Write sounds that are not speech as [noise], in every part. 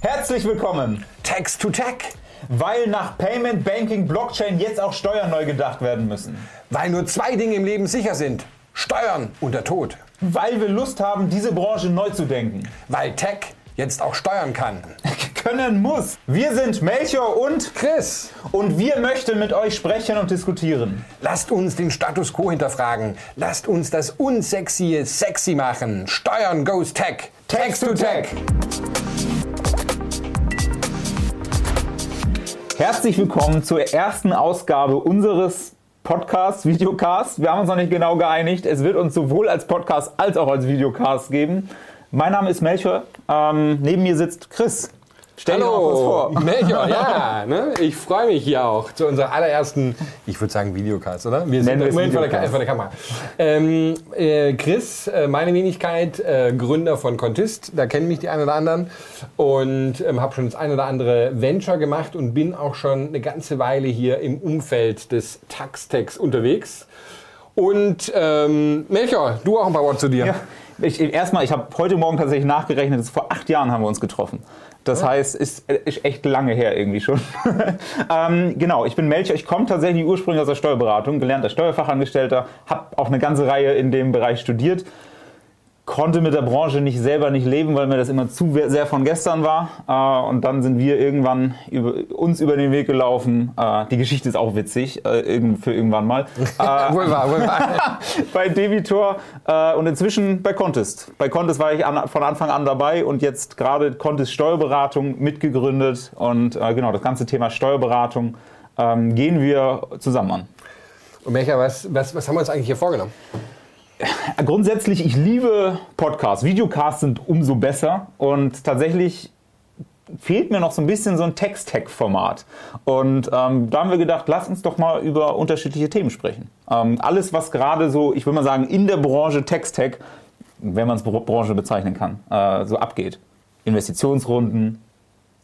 Herzlich willkommen. Text to Tech. Weil nach Payment, Banking, Blockchain jetzt auch Steuern neu gedacht werden müssen. Weil nur zwei Dinge im Leben sicher sind. Steuern und der Tod. Weil wir Lust haben, diese Branche neu zu denken. Weil Tech jetzt auch steuern kann. [laughs] Können muss. Wir sind Melchior und Chris. Und wir möchten mit euch sprechen und diskutieren. Lasst uns den Status quo hinterfragen. Lasst uns das Unsexy sexy machen. Steuern goes Tech. Text to Tech. Herzlich willkommen zur ersten Ausgabe unseres Podcasts, Videocasts. Wir haben uns noch nicht genau geeinigt. Es wird uns sowohl als Podcast als auch als Videocast geben. Mein Name ist Melchior. Ähm, neben mir sitzt Chris. Stell dir mal kurz vor. [laughs] Melchior, ja, ne? ich freue mich hier auch zu unserer allerersten, ich würde sagen Videocast, oder? Wir sind im Moment vor der, vor der Kamera. Ähm, äh, Chris, äh, meine Wenigkeit, äh, Gründer von Contist, da kennen mich die einen oder anderen und ähm, habe schon das ein oder andere Venture gemacht und bin auch schon eine ganze Weile hier im Umfeld des Taxtex unterwegs. Und ähm, Melchior, du auch ein paar Worte zu dir. Ja. Ich, erstmal, ich habe heute Morgen tatsächlich nachgerechnet, vor acht Jahren haben wir uns getroffen. Das ja. heißt, ist, ist echt lange her irgendwie schon. [laughs] ähm, genau, ich bin Melcher. Ich komme tatsächlich ursprünglich aus der Steuerberatung, gelernter Steuerfachangestellter, habe auch eine ganze Reihe in dem Bereich studiert konnte mit der Branche nicht selber nicht leben, weil mir das immer zu sehr von gestern war. Äh, und dann sind wir irgendwann über, uns über den Weg gelaufen. Äh, die Geschichte ist auch witzig, äh, für irgendwann mal. [laughs] wohl wahr, wohl wahr. [laughs] bei Debitor und inzwischen bei Contest. Bei Contest war ich von Anfang an dabei und jetzt gerade Contest Steuerberatung mitgegründet. Und genau, das ganze Thema Steuerberatung ähm, gehen wir zusammen an. Und Mecha, was, was, was haben wir uns eigentlich hier vorgenommen? Grundsätzlich, ich liebe Podcasts. Videocasts sind umso besser. Und tatsächlich fehlt mir noch so ein bisschen so ein Text-Tech-Format. Und ähm, da haben wir gedacht, lass uns doch mal über unterschiedliche Themen sprechen. Ähm, alles, was gerade so, ich würde mal sagen, in der Branche Text-Tech, wenn man es Branche bezeichnen kann, äh, so abgeht. Investitionsrunden,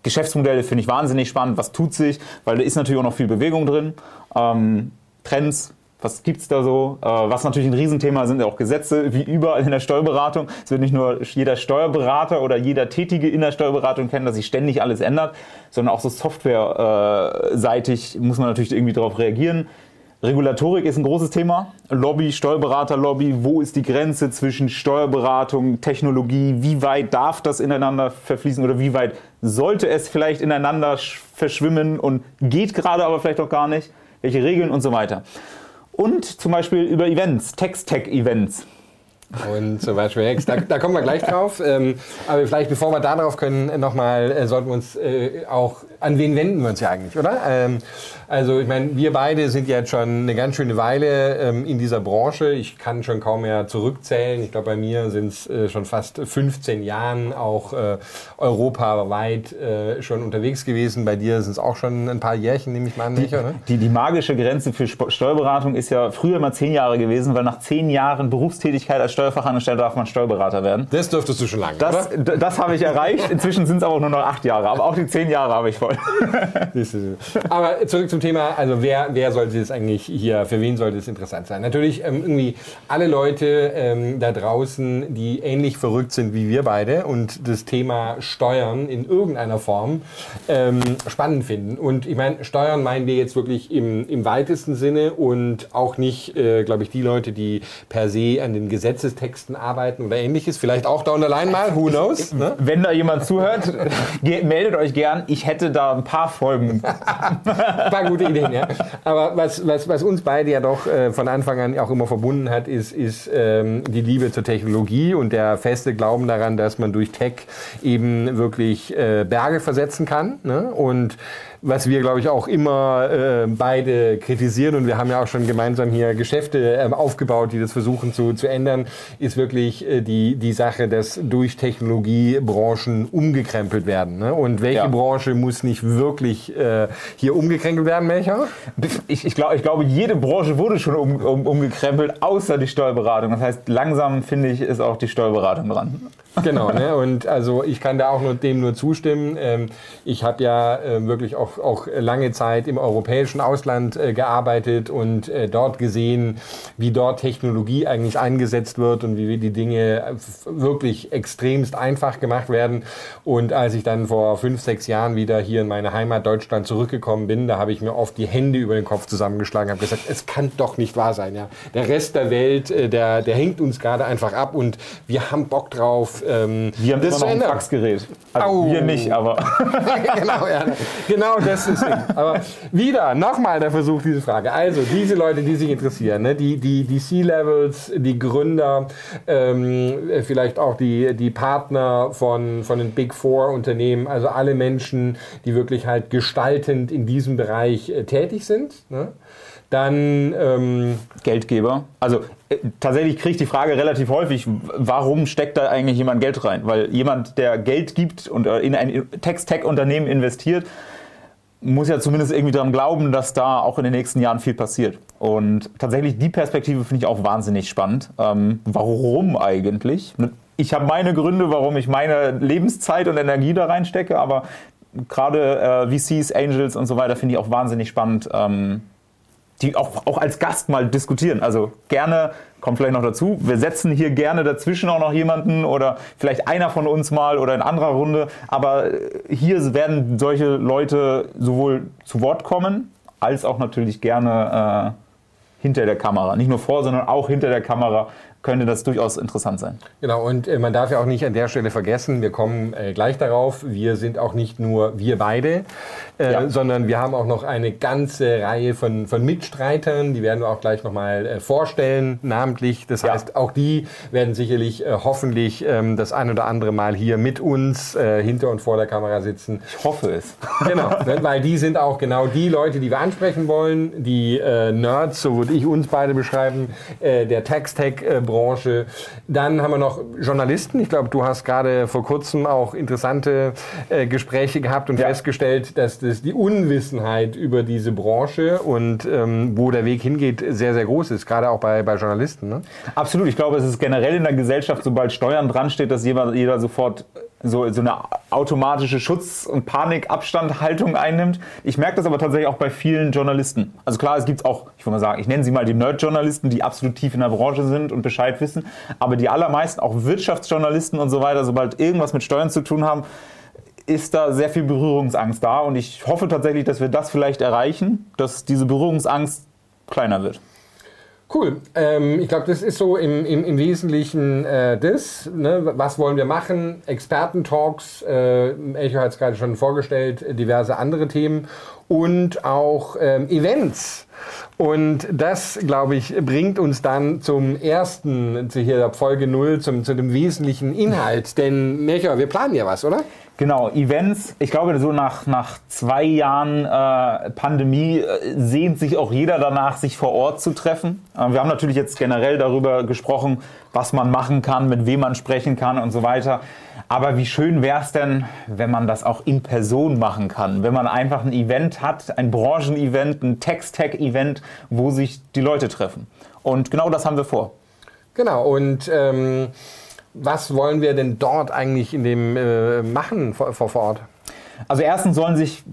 Geschäftsmodelle finde ich wahnsinnig spannend. Was tut sich? Weil da ist natürlich auch noch viel Bewegung drin. Ähm, Trends, was gibt es da so? Äh, was natürlich ein Riesenthema sind ja auch Gesetze, wie überall in der Steuerberatung. Es wird nicht nur jeder Steuerberater oder jeder Tätige in der Steuerberatung kennen, dass sich ständig alles ändert, sondern auch so softwareseitig muss man natürlich irgendwie darauf reagieren. Regulatorik ist ein großes Thema. Lobby, Steuerberaterlobby, wo ist die Grenze zwischen Steuerberatung, Technologie, wie weit darf das ineinander verfließen oder wie weit sollte es vielleicht ineinander verschwimmen und geht gerade aber vielleicht auch gar nicht, welche Regeln und so weiter und zum Beispiel über Events, Text-Tech-Events. Und zum Beispiel da, da kommen wir gleich drauf. Ähm, aber vielleicht, bevor wir da drauf können, nochmal, äh, sollten wir uns äh, auch, an wen wenden wir uns ja eigentlich, oder? Ähm, also ich meine, wir beide sind jetzt schon eine ganz schöne Weile ähm, in dieser Branche. Ich kann schon kaum mehr zurückzählen. Ich glaube, bei mir sind es äh, schon fast 15 Jahren auch äh, europaweit äh, schon unterwegs gewesen. Bei dir sind es auch schon ein paar Jährchen, nehme ich mal an, Micha, ne? die, die magische Grenze für Steuerberatung ist ja früher mal zehn Jahre gewesen, weil nach zehn Jahren Berufstätigkeit als Steuerfachangestellter darf man Steuerberater werden. Das dürftest du schon lange, Das, oder? das habe ich erreicht. Inzwischen sind es aber auch nur noch acht Jahre. Aber auch die zehn Jahre habe ich voll. [laughs] aber zurück zum Thema, also wer, wer sollte es eigentlich hier, für wen sollte es interessant sein? Natürlich ähm, irgendwie alle Leute ähm, da draußen, die ähnlich verrückt sind wie wir beide und das Thema Steuern in irgendeiner Form ähm, spannend finden. Und ich meine, Steuern meinen wir jetzt wirklich im, im weitesten Sinne und auch nicht, äh, glaube ich, die Leute, die per se an den Gesetzestexten arbeiten oder ähnliches. Vielleicht auch down the line mal, who knows? Ne? Wenn da jemand zuhört, meldet euch gern. Ich hätte da ein paar Folgen. [laughs] ein paar gute Ideen. Ja. Aber was, was, was uns beide ja doch äh, von Anfang an auch immer verbunden hat, ist, ist ähm, die Liebe zur Technologie und der feste Glauben daran, dass man durch Tech eben wirklich äh, Berge versetzen kann. Ne? Und was wir, glaube ich, auch immer äh, beide kritisieren und wir haben ja auch schon gemeinsam hier Geschäfte äh, aufgebaut, die das versuchen zu, zu ändern, ist wirklich äh, die, die Sache, dass durch Technologie Branchen umgekrempelt werden. Ne? Und welche ja. Branche muss nicht wirklich äh, hier umgekrempelt werden? Melcher? Ich, ich, glaub, ich glaube, jede Branche wurde schon um, um, umgekrempelt, außer die Steuerberatung. Das heißt, langsam, finde ich, ist auch die Steuerberatung dran. Genau, ne? und also ich kann da auch nur, dem nur zustimmen. Ähm, ich habe ja äh, wirklich auch, auch lange Zeit im europäischen Ausland äh, gearbeitet und äh, dort gesehen, wie dort Technologie eigentlich eingesetzt wird und wie die Dinge wirklich extremst einfach gemacht werden. Und als ich dann vor fünf, sechs Jahren wieder hier in meine Heimat Deutschland zurückgekommen bin, da habe ich mir oft die Hände über den Kopf zusammengeschlagen, habe gesagt, es kann doch nicht wahr sein. Ja? Der Rest der Welt, der, der hängt uns gerade einfach ab und wir haben Bock drauf, ähm, wir haben das immer noch ein Faxgerät. Also wir nicht, aber. [laughs] genau, ja, genau das ist es. Aber wieder, nochmal der Versuch, diese Frage. Also, diese Leute, die sich interessieren, ne, die, die, die C-Levels, die Gründer, ähm, vielleicht auch die, die Partner von, von den Big Four Unternehmen, also alle Menschen, die wirklich halt gestaltend in diesem Bereich äh, tätig sind. Ne? Dann ähm, Geldgeber. Also äh, tatsächlich kriege ich die Frage relativ häufig, warum steckt da eigentlich jemand Geld rein? Weil jemand, der Geld gibt und äh, in ein Text-Tech-Unternehmen investiert, muss ja zumindest irgendwie daran glauben, dass da auch in den nächsten Jahren viel passiert. Und tatsächlich die Perspektive finde ich auch wahnsinnig spannend. Ähm, warum eigentlich? Ich habe meine Gründe, warum ich meine Lebenszeit und Energie da reinstecke, aber gerade äh, VCs, Angels und so weiter finde ich auch wahnsinnig spannend, ähm, die auch, auch als Gast mal diskutieren. Also gerne, kommt vielleicht noch dazu, wir setzen hier gerne dazwischen auch noch jemanden oder vielleicht einer von uns mal oder in anderer Runde. Aber hier werden solche Leute sowohl zu Wort kommen, als auch natürlich gerne äh, hinter der Kamera. Nicht nur vor, sondern auch hinter der Kamera könnte das durchaus interessant sein. Genau, und äh, man darf ja auch nicht an der Stelle vergessen, wir kommen äh, gleich darauf, wir sind auch nicht nur wir beide, äh, ja. sondern wir haben auch noch eine ganze Reihe von, von Mitstreitern, die werden wir auch gleich nochmal äh, vorstellen, namentlich. Das ja. heißt, auch die werden sicherlich äh, hoffentlich ähm, das ein oder andere Mal hier mit uns äh, hinter und vor der Kamera sitzen. Ich hoffe es. [laughs] Genau, weil die sind auch genau die Leute, die wir ansprechen wollen, die Nerds, so würde ich uns beide beschreiben, der Text-Tech-Branche Branche. Dann haben wir noch Journalisten. Ich glaube, du hast gerade vor kurzem auch interessante äh, Gespräche gehabt und ja. festgestellt, dass das die Unwissenheit über diese Branche und ähm, wo der Weg hingeht sehr, sehr groß ist, gerade auch bei, bei Journalisten. Ne? Absolut. Ich glaube, es ist generell in der Gesellschaft, sobald Steuern dran steht, dass jeder, jeder sofort so, so eine automatische Schutz- und Panikabstandhaltung einnimmt. Ich merke das aber tatsächlich auch bei vielen Journalisten. Also klar, es gibt auch, ich würde mal sagen, ich nenne sie mal die Nerd-Journalisten, die absolut tief in der Branche sind und Bescheid wissen. Aber die allermeisten, auch Wirtschaftsjournalisten und so weiter, sobald irgendwas mit Steuern zu tun haben, ist da sehr viel Berührungsangst da. Und ich hoffe tatsächlich, dass wir das vielleicht erreichen, dass diese Berührungsangst kleiner wird. Cool. Ähm, ich glaube, das ist so im, im, im Wesentlichen äh, das. Ne? Was wollen wir machen? Expertentalks, äh, Echo hat es gerade schon vorgestellt, diverse andere Themen und auch ähm, Events. Und das, glaube ich, bringt uns dann zum ersten, zu hier Folge 0, zum, zu dem wesentlichen Inhalt. Denn, Melchior, wir planen ja was, oder? Genau, Events. Ich glaube, so nach, nach zwei Jahren äh, Pandemie äh, sehnt sich auch jeder danach, sich vor Ort zu treffen. Äh, wir haben natürlich jetzt generell darüber gesprochen, was man machen kann, mit wem man sprechen kann und so weiter. Aber wie schön wäre es denn, wenn man das auch in Person machen kann? Wenn man einfach ein Event hat, ein Branchenevent, ein Text-Tech-Event, wo sich die Leute treffen. Und genau das haben wir vor. Genau, und ähm, was wollen wir denn dort eigentlich in dem äh, machen vor, vor Ort? Also erstens sollen sich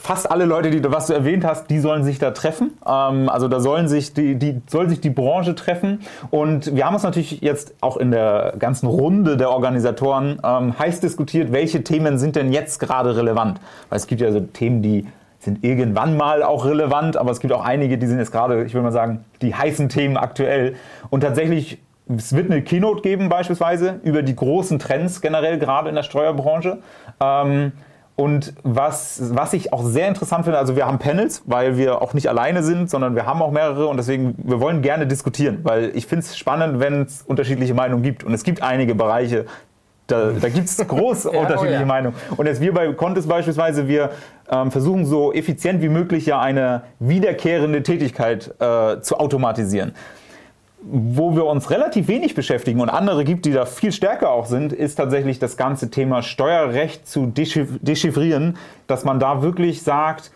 fast alle Leute, die du, was du erwähnt hast, die sollen sich da treffen. Ähm, also da sollen sich die, die, soll sich die Branche treffen. Und wir haben uns natürlich jetzt auch in der ganzen Runde der Organisatoren ähm, heiß diskutiert, welche Themen sind denn jetzt gerade relevant. Weil es gibt ja so Themen, die sind irgendwann mal auch relevant, aber es gibt auch einige, die sind jetzt gerade, ich würde mal sagen, die heißen Themen aktuell. Und tatsächlich es wird eine Keynote geben beispielsweise über die großen Trends generell gerade in der Steuerbranche. Ähm, und was, was ich auch sehr interessant finde, also wir haben Panels, weil wir auch nicht alleine sind, sondern wir haben auch mehrere und deswegen, wir wollen gerne diskutieren, weil ich finde es spannend, wenn es unterschiedliche Meinungen gibt. Und es gibt einige Bereiche, da, da gibt es [laughs] groß ja, oh unterschiedliche oh ja. Meinungen. Und jetzt wir bei Contest beispielsweise, wir ähm, versuchen so effizient wie möglich ja eine wiederkehrende Tätigkeit äh, zu automatisieren wo wir uns relativ wenig beschäftigen und andere gibt, die da viel stärker auch sind, ist tatsächlich das ganze Thema Steuerrecht zu dechiffrieren, dass man da wirklich sagt,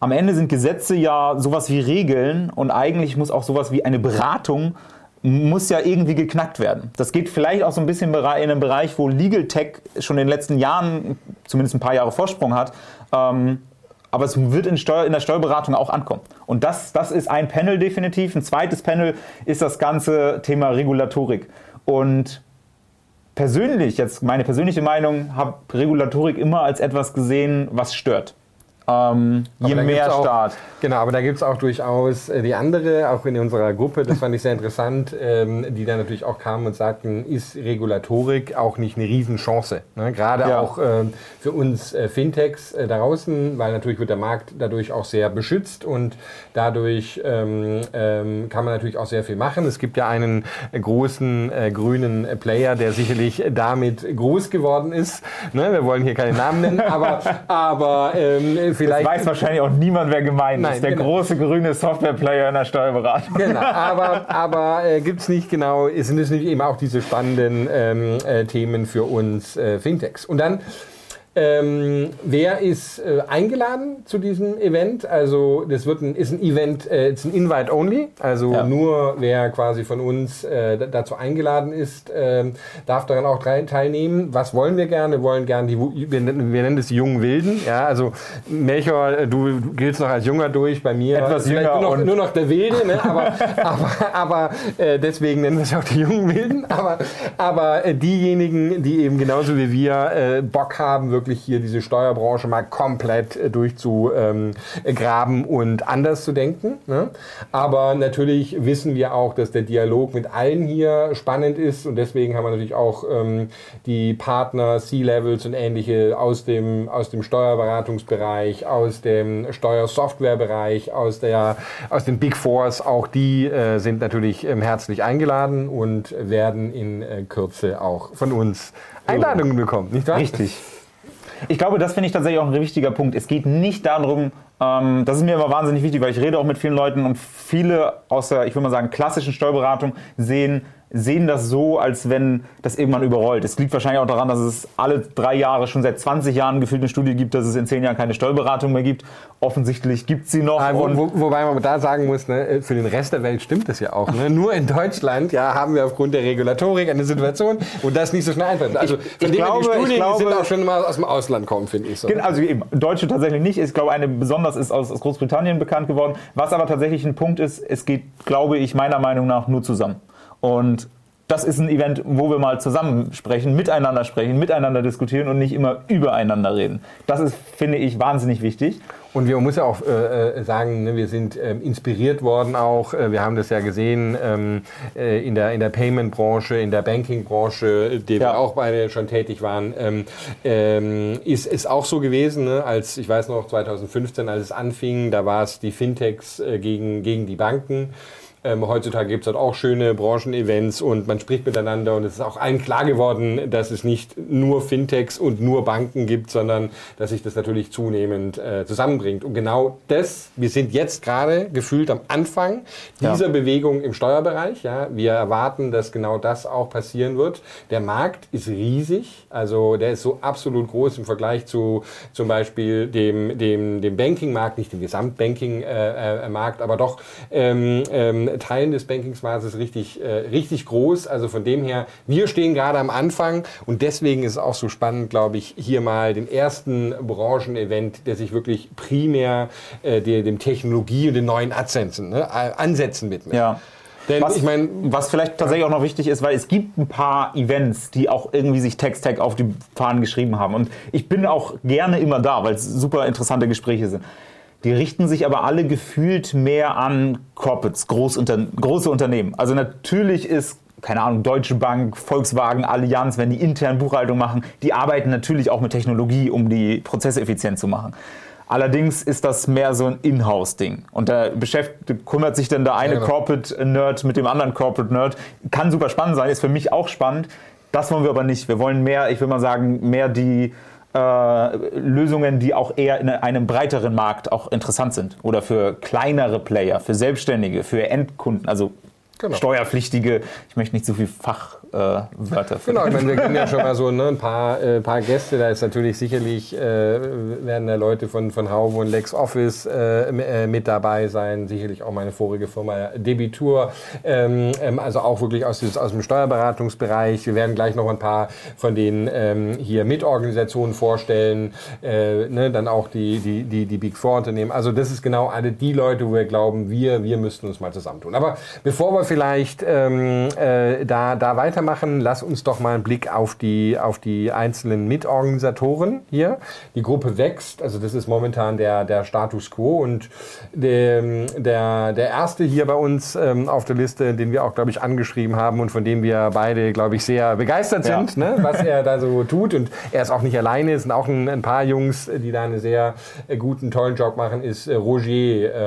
am Ende sind Gesetze ja sowas wie Regeln und eigentlich muss auch sowas wie eine Beratung muss ja irgendwie geknackt werden. Das geht vielleicht auch so ein bisschen in einem Bereich, wo Legal Tech schon in den letzten Jahren zumindest ein paar Jahre Vorsprung hat. Ähm, aber es wird in, Steuer, in, der Steuerberatung auch ankommen. Und das, das ist ein Panel definitiv. Ein zweites Panel ist das ganze Thema Regulatorik. Und persönlich, jetzt meine persönliche Meinung, habe Regulatorik immer als etwas gesehen, was stört. Ähm, je mehr auch, Staat. Genau, aber da gibt es auch durchaus äh, die andere, auch in unserer Gruppe, das fand ich sehr interessant, ähm, die dann natürlich auch kamen und sagten, ist Regulatorik auch nicht eine Riesenchance? Ne? Gerade ja. auch äh, für uns äh, Fintechs äh, da draußen, weil natürlich wird der Markt dadurch auch sehr beschützt und dadurch ähm, ähm kann man natürlich auch sehr viel machen. Es gibt ja einen großen äh, grünen Player, der sicherlich damit groß geworden ist. Ne? Wir wollen hier keine Namen nennen, aber, [laughs] aber ähm, vielleicht. Das weiß wahrscheinlich auch niemand, wer gemeint Nein, ist. Der genau. große grüne Softwareplayer in der Steuerberatung. Genau, aber, aber äh, gibt es nicht genau, sind es nicht eben auch diese spannenden ähm, äh, Themen für uns äh, Fintechs? Und dann ähm, wer ist äh, eingeladen zu diesem Event? Also das wird ein, ist ein Event, äh, ist ein Invite only. Also ja. nur wer quasi von uns äh, dazu eingeladen ist, ähm, darf daran auch teilnehmen. Was wollen wir gerne? Wir wollen gerne die, wir, nennen, wir nennen das die jungen Wilden. Ja, also Melchior, äh, du, du giltst noch als Junger durch. Bei mir etwas jünger nur noch, nur noch der Wilde. Ne? Aber, [laughs] aber, aber äh, deswegen nennen wir es auch die jungen Wilden. Aber, aber äh, diejenigen, die eben genauso wie wir Bock haben, wirklich wirklich hier diese Steuerbranche mal komplett äh, durchzugraben ähm, und anders zu denken. Ne? Aber natürlich wissen wir auch, dass der Dialog mit allen hier spannend ist und deswegen haben wir natürlich auch ähm, die Partner, C-Levels und ähnliche aus dem, aus dem Steuerberatungsbereich, aus dem Steuersoftwarebereich, aus, der, aus den Big Fours, auch die äh, sind natürlich ähm, herzlich eingeladen und werden in äh, Kürze auch von uns Einladungen bekommen, nicht wahr? Richtig. Ich glaube, das finde ich tatsächlich auch ein wichtiger Punkt. Es geht nicht darum, ähm, das ist mir immer wahnsinnig wichtig, weil ich rede auch mit vielen Leuten und viele aus der, ich würde mal sagen, klassischen Steuerberatung sehen sehen das so, als wenn das irgendwann überrollt. Es liegt wahrscheinlich auch daran, dass es alle drei Jahre, schon seit 20 Jahren gefühlt eine Studie gibt, dass es in zehn Jahren keine Steuerberatung mehr gibt. Offensichtlich gibt sie noch. Ah, wo, wo, wobei man da sagen muss, ne, für den Rest der Welt stimmt das ja auch. Ne? Nur in Deutschland ja, haben wir aufgrund der Regulatorik eine Situation, wo das nicht so schnell eintritt. Also ich, ich glaube, die Studien glaube, sind auch schon mal aus dem Ausland kommen, finde ich so. Also eben, Deutsche tatsächlich nicht. Ich glaube, eine besonders ist aus, aus Großbritannien bekannt geworden. Was aber tatsächlich ein Punkt ist, es geht, glaube ich, meiner Meinung nach nur zusammen. Und das ist ein Event, wo wir mal zusammen sprechen, miteinander sprechen, miteinander diskutieren und nicht immer übereinander reden. Das ist, finde ich, wahnsinnig wichtig. Und wir muss ja auch äh, äh, sagen, ne, wir sind ähm, inspiriert worden auch. Äh, wir haben das ja gesehen ähm, äh, in der, in der Payment-Branche, in der Banking-Branche, die ja. wir auch beide schon tätig waren. Ähm, ähm, ist, ist auch so gewesen, ne, als ich weiß noch 2015, als es anfing, da war es die Fintechs äh, gegen, gegen die Banken. Ähm, heutzutage gibt es halt auch schöne Branchenevents und man spricht miteinander und es ist auch allen klar geworden, dass es nicht nur Fintechs und nur Banken gibt, sondern dass sich das natürlich zunehmend äh, zusammenbringt. Und genau das, wir sind jetzt gerade gefühlt am Anfang dieser ja. Bewegung im Steuerbereich. Ja. Wir erwarten, dass genau das auch passieren wird. Der Markt ist riesig, also der ist so absolut groß im Vergleich zu zum Beispiel dem, dem, dem Banking-Markt, nicht dem Gesamtbanking-Markt, äh, äh, aber doch ähm, ähm, Teilen des Bankingsmarktes richtig, äh, richtig groß. Also von dem her, wir stehen gerade am Anfang und deswegen ist es auch so spannend, glaube ich, hier mal den ersten Branchenevent, der sich wirklich primär äh, der, dem Technologie und den neuen Adsensen, ne, Ansätzen widmet. Ja. Denn was, ich meine, was vielleicht tatsächlich auch noch wichtig ist, weil es gibt ein paar Events, die auch irgendwie sich Text-Tag auf die Fahnen geschrieben haben. Und ich bin auch gerne immer da, weil es super interessante Gespräche sind. Die richten sich aber alle gefühlt mehr an Corporates, Großunter große Unternehmen. Also natürlich ist keine Ahnung, Deutsche Bank, Volkswagen, Allianz, wenn die intern Buchhaltung machen, die arbeiten natürlich auch mit Technologie, um die Prozesse effizient zu machen. Allerdings ist das mehr so ein Inhouse-Ding. Und da beschäftigt, kümmert sich dann der eine ja, genau. Corporate-Nerd mit dem anderen Corporate-Nerd. Kann super spannend sein, ist für mich auch spannend. Das wollen wir aber nicht. Wir wollen mehr, ich will mal sagen, mehr die äh, Lösungen, die auch eher in einem breiteren Markt auch interessant sind. Oder für kleinere Player, für Selbstständige, für Endkunden, also genau. Steuerpflichtige. Ich möchte nicht so viel Fach, Schlagwörter. Genau, ich meine, wir kennen ja schon mal so ne, ein paar, äh, paar Gäste. Da ist natürlich sicherlich, äh, werden da Leute von, von Hauve und LexOffice äh, äh, mit dabei sein. Sicherlich auch meine vorige Firma Debitur. Ähm, ähm, also auch wirklich aus, aus dem Steuerberatungsbereich. Wir werden gleich noch ein paar von den ähm, hier Mitorganisationen vorstellen. Äh, ne, dann auch die, die, die, die Big Four Unternehmen. Also das ist genau alle die Leute, wo wir glauben, wir, wir müssten uns mal zusammentun. Aber bevor wir vielleicht ähm, äh, da, da weitermachen, lass uns doch mal einen Blick auf die, auf die einzelnen Mitorganisatoren hier. Die Gruppe wächst, also das ist momentan der, der Status quo und der, der, der erste hier bei uns ähm, auf der Liste, den wir auch, glaube ich, angeschrieben haben und von dem wir beide, glaube ich, sehr begeistert sind, ja. ne, was er da so tut. Und er ist auch nicht alleine, es sind auch ein, ein paar Jungs, die da einen sehr äh, guten, tollen Job machen, ist äh, Roger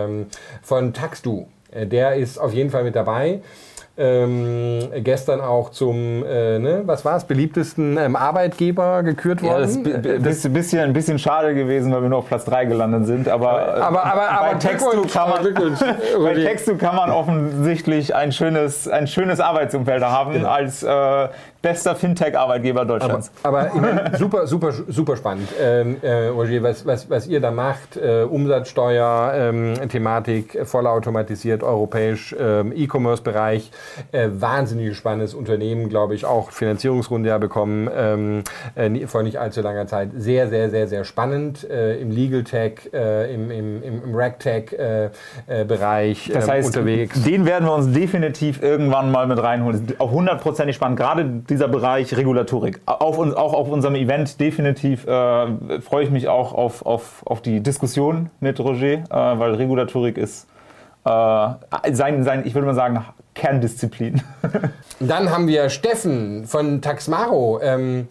ähm, von Taxdu. Äh, der ist auf jeden Fall mit dabei ähm, gestern auch zum, äh, ne, was war es, beliebtesten ähm, Arbeitgeber gekürt worden. Ja, das ist ein bisschen, ein bisschen schade gewesen, weil wir nur auf Platz 3 gelandet sind. Aber, aber, aber, aber bei, Textu kann man, [laughs] bei Textu kann man offensichtlich ein schönes, ein schönes Arbeitsumfeld haben genau. als äh, bester Fintech-Arbeitgeber Deutschlands. Aber, aber ich meine, [laughs] super, super, super spannend. Ähm, äh, Roger, was, was, was ihr da macht, äh, Umsatzsteuer, ähm, Thematik, vollautomatisiert, europäisch, ähm, E-Commerce-Bereich, äh, wahnsinnig spannendes Unternehmen, glaube ich, auch Finanzierungsrunde ja bekommen ähm, äh, vor nicht allzu langer Zeit. Sehr, sehr, sehr, sehr spannend äh, im Legal Tech, äh, im, im, im, im RegTech-Bereich äh, das ähm, heißt, unterwegs. Den werden wir uns definitiv irgendwann mal mit reinholen. Auch hundertprozentig spannend. Gerade dieser Bereich Regulatorik. Auf auch auf unserem Event definitiv äh, freue ich mich auch auf, auf, auf die Diskussion mit Roger, äh, weil Regulatorik ist äh, sein, sein, ich würde mal sagen, Kerndisziplin. [laughs] Dann haben wir Steffen von Taxmaro. Ähm,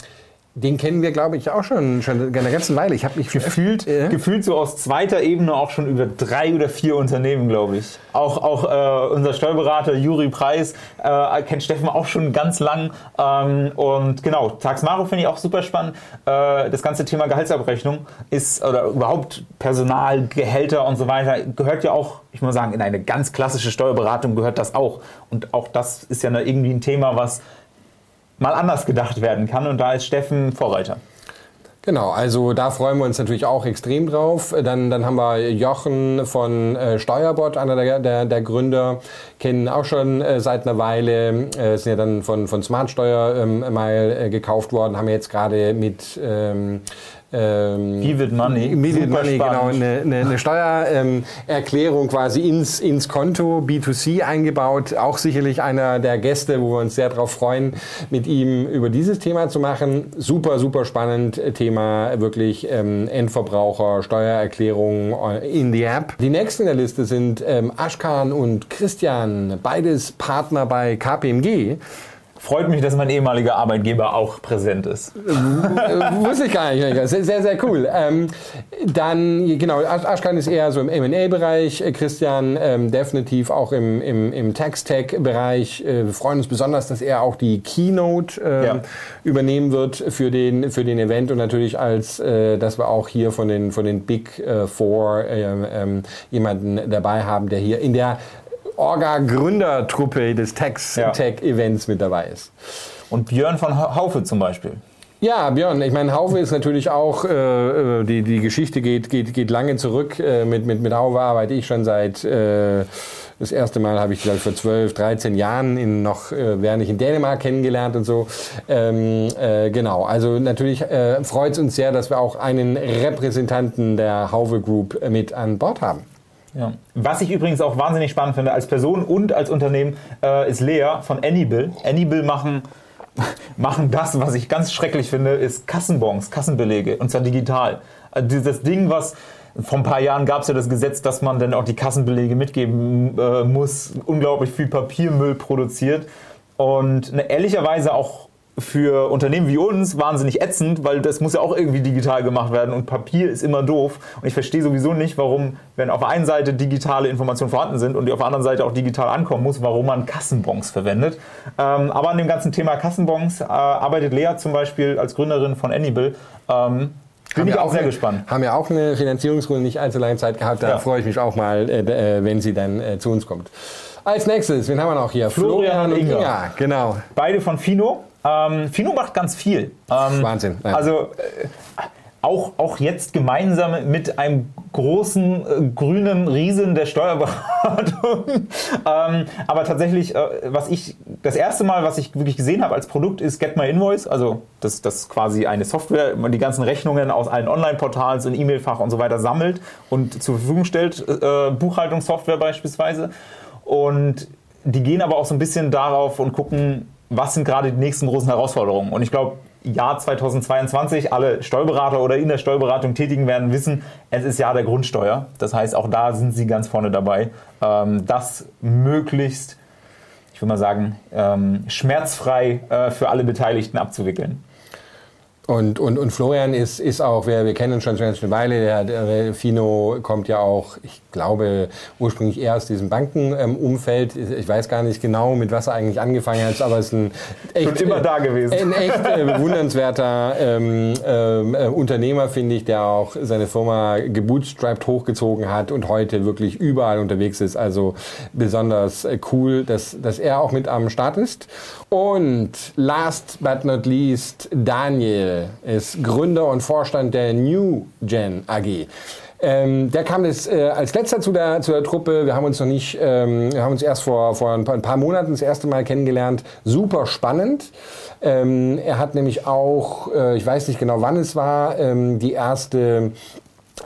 den kennen wir, glaube ich, auch schon, schon eine ganze Weile. Ich habe mich gefühlt, äh? gefühlt so aus zweiter Ebene auch schon über drei oder vier Unternehmen, glaube ich. Auch, auch äh, unser Steuerberater Juri Preis äh, kennt Steffen auch schon ganz lang. Ähm, und genau, Taxmaro finde ich auch super spannend. Äh, das ganze Thema Gehaltsabrechnung ist, oder überhaupt Personal, Gehälter und so weiter, gehört ja auch, ich muss sagen, in eine ganz klassische Steuerberatung gehört das auch. Und auch das ist ja irgendwie ein Thema, was mal anders gedacht werden kann. Und da ist Steffen Vorreiter. Genau, also da freuen wir uns natürlich auch extrem drauf. Dann, dann haben wir Jochen von äh, Steuerbot, einer der, der, der Gründer, kennen auch schon äh, seit einer Weile, äh, sind ja dann von, von Smartsteuer ähm, mal äh, gekauft worden, haben jetzt gerade mit ähm, ähm, Vivid Money. Vivid Money, genau. Eine, eine, eine Steuererklärung ähm, quasi ins, ins Konto B2C eingebaut. Auch sicherlich einer der Gäste, wo wir uns sehr darauf freuen, mit ihm über dieses Thema zu machen. Super, super spannend Thema, wirklich ähm, Endverbraucher, Steuererklärung äh, in die App. Die nächsten in der Liste sind ähm, Ashkan und Christian, beides Partner bei KPMG. Freut mich, dass mein ehemaliger Arbeitgeber auch präsent ist. Wusste ich gar nicht. Sehr, sehr, cool. Ähm, dann, genau, Ashkan ist eher so im M&A-Bereich. Christian ähm, definitiv auch im, im, im Tax-Tech-Bereich. Äh, wir freuen uns besonders, dass er auch die Keynote äh, ja. übernehmen wird für den, für den Event und natürlich als, äh, dass wir auch hier von den, von den Big äh, Four ähm, ähm, jemanden dabei haben, der hier in der Orga-Gründertruppe des Tech-Events ja. mit dabei ist. Und Björn von Haufe zum Beispiel. Ja, Björn, ich meine, Haufe ist natürlich auch, äh, die, die Geschichte geht, geht, geht lange zurück. Äh, mit, mit, mit Haufe arbeite ich schon seit, äh, das erste Mal habe ich glaube vor 12, 13 Jahren in noch, äh, während ich in Dänemark kennengelernt und so. Ähm, äh, genau, also natürlich äh, freut es uns sehr, dass wir auch einen Repräsentanten der Haufe Group mit an Bord haben. Ja. Was ich übrigens auch wahnsinnig spannend finde als Person und als Unternehmen, äh, ist Lea von Anybill. Anybill machen, [laughs] machen das, was ich ganz schrecklich finde, ist Kassenbons, Kassenbelege, und zwar digital. Also das Ding, was vor ein paar Jahren gab es ja das Gesetz, dass man dann auch die Kassenbelege mitgeben äh, muss, unglaublich viel Papiermüll produziert und ne, ehrlicherweise auch für Unternehmen wie uns wahnsinnig ätzend, weil das muss ja auch irgendwie digital gemacht werden und Papier ist immer doof. Und ich verstehe sowieso nicht, warum, wenn auf der einen Seite digitale Informationen vorhanden sind und die auf der anderen Seite auch digital ankommen muss, warum man Kassenbons verwendet. Ähm, aber an dem ganzen Thema Kassenbons äh, arbeitet Lea zum Beispiel als Gründerin von Anybill. Ähm, Bin haben ich ja auch sehr eine, gespannt. Haben ja auch eine Finanzierungsrunde nicht allzu lange Zeit gehabt. Da Ja. freue ich mich auch mal, äh, äh, wenn sie dann äh, zu uns kommt. Als nächstes, wen haben wir noch hier? Florian und Inga. Genau. Beide von Fino. Ähm, Fino macht ganz viel. Ähm, Wahnsinn. Ja. Also äh, auch, auch jetzt gemeinsam mit einem großen äh, grünen Riesen der Steuerberatung. [laughs] ähm, aber tatsächlich, äh, was ich das erste Mal, was ich wirklich gesehen habe als Produkt, ist Get My Invoice. Also das, das ist quasi eine Software, man die ganzen Rechnungen aus allen Online-Portals und E-Mail-Fach und so weiter sammelt und zur Verfügung stellt, äh, Buchhaltungssoftware beispielsweise. Und die gehen aber auch so ein bisschen darauf und gucken, was sind gerade die nächsten großen Herausforderungen. Und ich glaube, Jahr 2022, alle Steuerberater oder in der Steuerberatung tätigen werden wissen, es ist Jahr der Grundsteuer. Das heißt, auch da sind sie ganz vorne dabei, ähm, das möglichst, ich würde mal sagen, ähm, schmerzfrei äh, für alle Beteiligten abzuwickeln. Und, und, und Florian ist, ist auch, wir, wir kennen uns schon eine Weile, der, der Fino kommt ja auch, ich glaube, ursprünglich eher aus diesem Bankenumfeld. ich weiß gar nicht genau, mit was er eigentlich angefangen hat, aber es ist ein echt, Schon immer da gewesen. Ein echt äh, bewundernswerter ähm, ähm, äh, Unternehmer, finde ich, der auch seine Firma gebootstrapped hochgezogen hat und heute wirklich überall unterwegs ist. Also besonders äh, cool, dass, dass er auch mit am Start ist. Und last but not least, Daniel ist Gründer und Vorstand der New Gen AG. Ähm, der kam jetzt äh, als letzter zu der, zu der Truppe. Wir haben uns noch nicht, ähm, wir haben uns erst vor, vor ein paar, ein paar Monaten das erste Mal kennengelernt. Super spannend. Ähm, er hat nämlich auch, äh, ich weiß nicht genau wann es war, ähm, die erste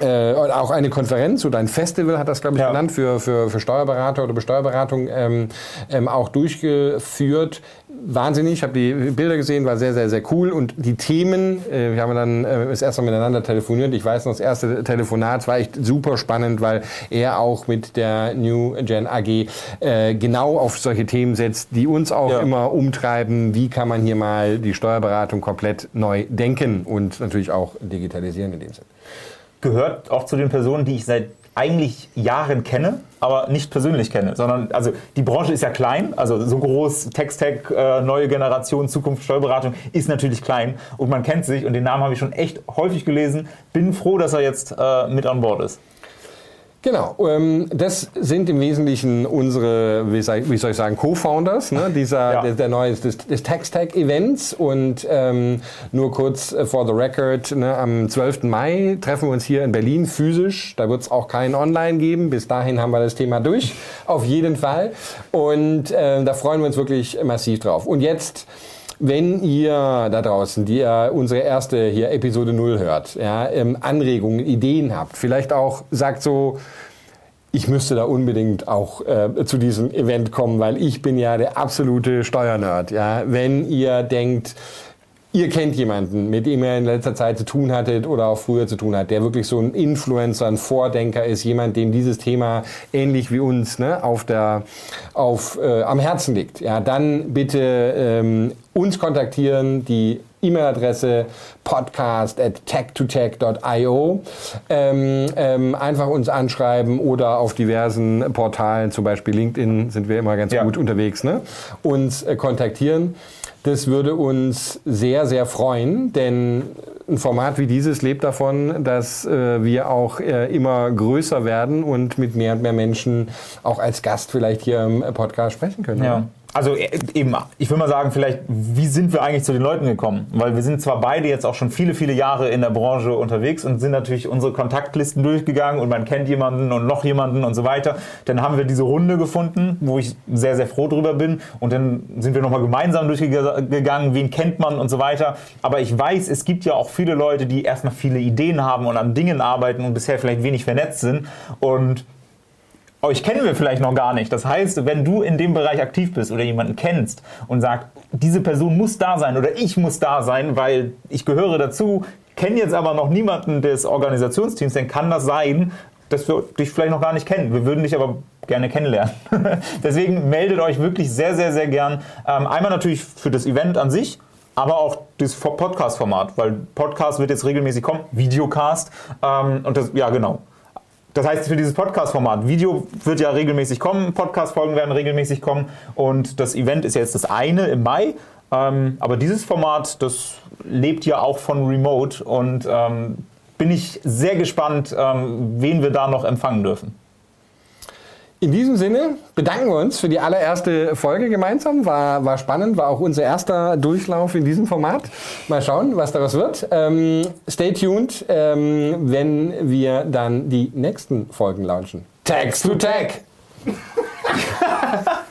äh, auch eine Konferenz oder ein Festival hat das, glaube ich, Ja. genannt, für, für, für Steuerberater oder Besteuerberatung ähm, ähm, auch durchgeführt. Wahnsinnig, ich habe die Bilder gesehen, war sehr, sehr, sehr cool. Und die Themen, äh, wir haben dann äh, das erste Mal miteinander telefoniert. Ich weiß noch, das erste Telefonat war echt super spannend, weil er auch mit der New Gen AG äh, genau auf solche Themen setzt, die uns auch Ja. immer umtreiben. Wie kann man hier mal die Steuerberatung komplett neu denken und natürlich auch digitalisieren in dem Sinn. gehört auch zu den Personen, die ich seit eigentlich Jahren kenne, aber nicht persönlich kenne, sondern also die Branche ist ja klein, also so groß Text-Tech, äh, neue Generation, Zukunft, Steuerberatung ist natürlich klein und man kennt sich und den Namen habe ich schon echt häufig gelesen. Bin froh, dass er jetzt äh, mit an Bord ist. Genau, ähm, das sind im Wesentlichen unsere, wie soll ich, sagen, Co-Founders ne, dieser, Ja. der, der neue, des, des Text-Tech-Events und ähm, nur kurz äh, for the record, ne, am 12. Mai treffen wir uns hier in Berlin physisch, da wird es auch keinen Online geben, bis dahin haben wir das Thema durch, auf jeden Fall und äh, da freuen wir uns wirklich massiv drauf. Und jetzt wenn ihr da draußen, die ihr unsere erste hier Episode 0 hört, ja, ähm, Anregungen, Ideen habt, vielleicht auch sagt so, ich müsste da unbedingt auch äh, zu diesem Event kommen, weil ich bin ja der absolute Steuernerd. Ja? Wenn ihr denkt, ihr kennt jemanden, mit dem ihr in letzter Zeit zu tun hattet oder auch früher zu tun hat, der wirklich so ein Influencer, ein Vordenker ist, jemand, dem dieses Thema ähnlich wie uns ne, auf der, auf, äh, am Herzen liegt, ja, dann bitte ähm, uns kontaktieren, die E-Mail-Adresse podcast at tech2tech.io. Ähm, ähm, einfach uns anschreiben oder auf diversen Portalen, zum Beispiel LinkedIn sind wir immer ganz Ja. gut unterwegs, ne? uns äh, kontaktieren. Das würde uns sehr, sehr freuen, denn ein Format wie dieses lebt davon, dass äh, wir auch äh, immer größer werden und mit mehr und mehr Menschen auch als Gast vielleicht hier im Podcast sprechen können. Ja. oder? Also äh, eben, ich würde mal sagen, vielleicht, wie sind wir eigentlich zu den Leuten gekommen? Weil wir sind zwar beide jetzt auch schon viele, viele Jahre in der Branche unterwegs und sind natürlich unsere Kontaktlisten durchgegangen und man kennt jemanden und noch jemanden und so weiter. Dann haben wir diese Runde gefunden, wo ich sehr, sehr froh drüber bin. Und dann sind wir nochmal gemeinsam durchgegangen, wen kennt man und so weiter. Aber ich weiß, es gibt ja auch viele Leute, die erstmal viele Ideen haben und an Dingen arbeiten und bisher vielleicht wenig vernetzt sind. Und euch kennen wir vielleicht noch gar nicht. Das heißt, wenn du in dem Bereich aktiv bist oder jemanden kennst und sagst, diese Person muss da sein oder ich muss da sein, weil ich gehöre dazu, kenne jetzt aber noch niemanden des Organisationsteams, dann kann das sein, dass wir dich vielleicht noch gar nicht kennen. Wir würden dich aber gerne kennenlernen. [laughs] Deswegen meldet euch wirklich sehr, sehr, sehr gern. Ähm, einmal natürlich für das Event an sich, aber auch das Podcast-Format, weil Podcast wird jetzt regelmäßig kommen, Videocast. Ähm, und das, ja, genau. Das heißt, für dieses Podcast-Format, Video wird ja regelmäßig kommen, Podcast-Folgen werden regelmäßig kommen und das Event ist jetzt das eine im Mai. Ähm, aber dieses Format, das lebt ja auch von Remote und ähm, bin ich sehr gespannt, ähm, wen wir da noch empfangen dürfen. In diesem Sinne bedanken wir uns für die allererste Folge gemeinsam. War, war spannend, war auch unser erster Durchlauf in diesem Format. Mal schauen, was daraus wird. Ähm, stay tuned, ähm, wenn wir dann die nächsten Folgen launchen. Tags to Tag! [laughs]